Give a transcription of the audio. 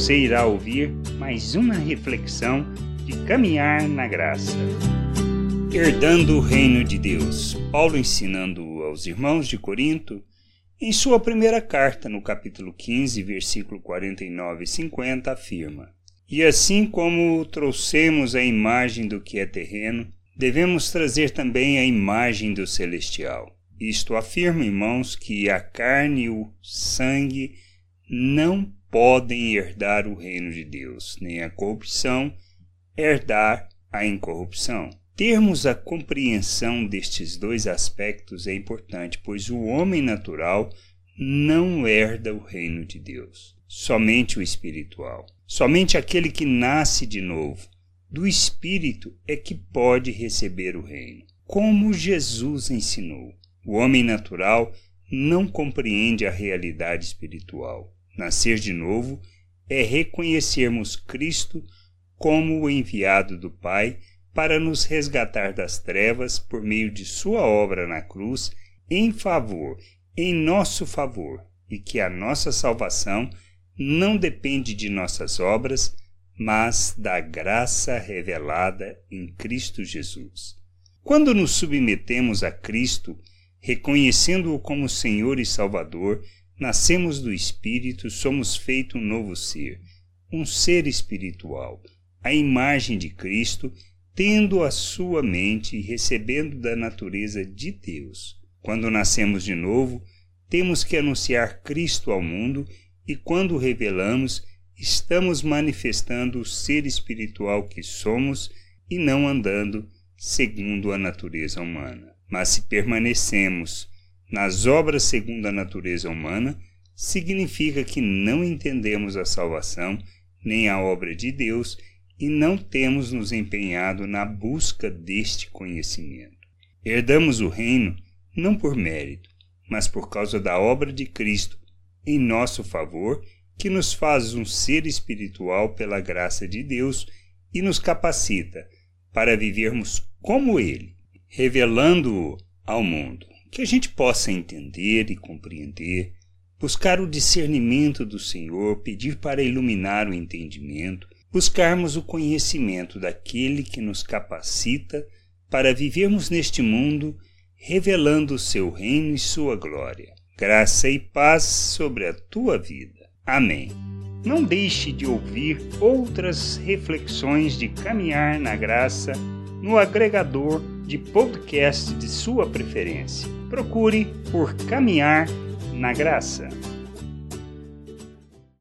você irá ouvir mais uma reflexão de caminhar na graça. Herdando o reino de Deus. Paulo ensinando aos irmãos de Corinto, em sua primeira carta, no capítulo 15, versículo 49 e 50, afirma: E assim como trouxemos a imagem do que é terreno, devemos trazer também a imagem do celestial. Isto afirma, irmãos, que a carne e o sangue não podem herdar o reino de Deus, nem a corrupção herdar a incorrupção. Termos a compreensão destes dois aspectos é importante, pois o homem natural não herda o reino de Deus, somente o espiritual. Somente aquele que nasce de novo, do espírito, é que pode receber o reino, como Jesus ensinou. O homem natural não compreende a realidade espiritual. Nascer de novo é reconhecermos Cristo como o enviado do Pai para nos resgatar das trevas por meio de Sua obra na cruz em favor, em nosso favor, e que a nossa salvação não depende de nossas obras, mas da graça revelada em Cristo Jesus. Quando nos submetemos a Cristo, reconhecendo-o como Senhor e Salvador, nascemos do Espírito, somos feito um novo ser, um ser espiritual, a imagem de Cristo, tendo a sua mente e recebendo da natureza de Deus. Quando nascemos de novo, temos que anunciar Cristo ao mundo e quando o revelamos, estamos manifestando o ser espiritual que somos e não andando segundo a natureza humana. Mas se permanecemos nas obras segundo a natureza humana, significa que não entendemos a salvação nem a obra de Deus e não temos nos empenhado na busca deste conhecimento. Herdamos o reino não por mérito, mas por causa da obra de Cristo em nosso favor, que nos faz um ser espiritual pela graça de Deus e nos capacita para vivermos como Ele, revelando-o ao mundo, que a gente possa entender e compreender, buscar o discernimento do Senhor, pedir para iluminar o entendimento, buscarmos o conhecimento daquele que nos capacita para vivermos neste mundo, revelando o seu reino e sua glória. Graça e paz sobre a tua vida. Amém. Não deixe de ouvir outras reflexões de caminhar na graça no agregador de podcast de sua preferência. Procure por Caminhar na Graça.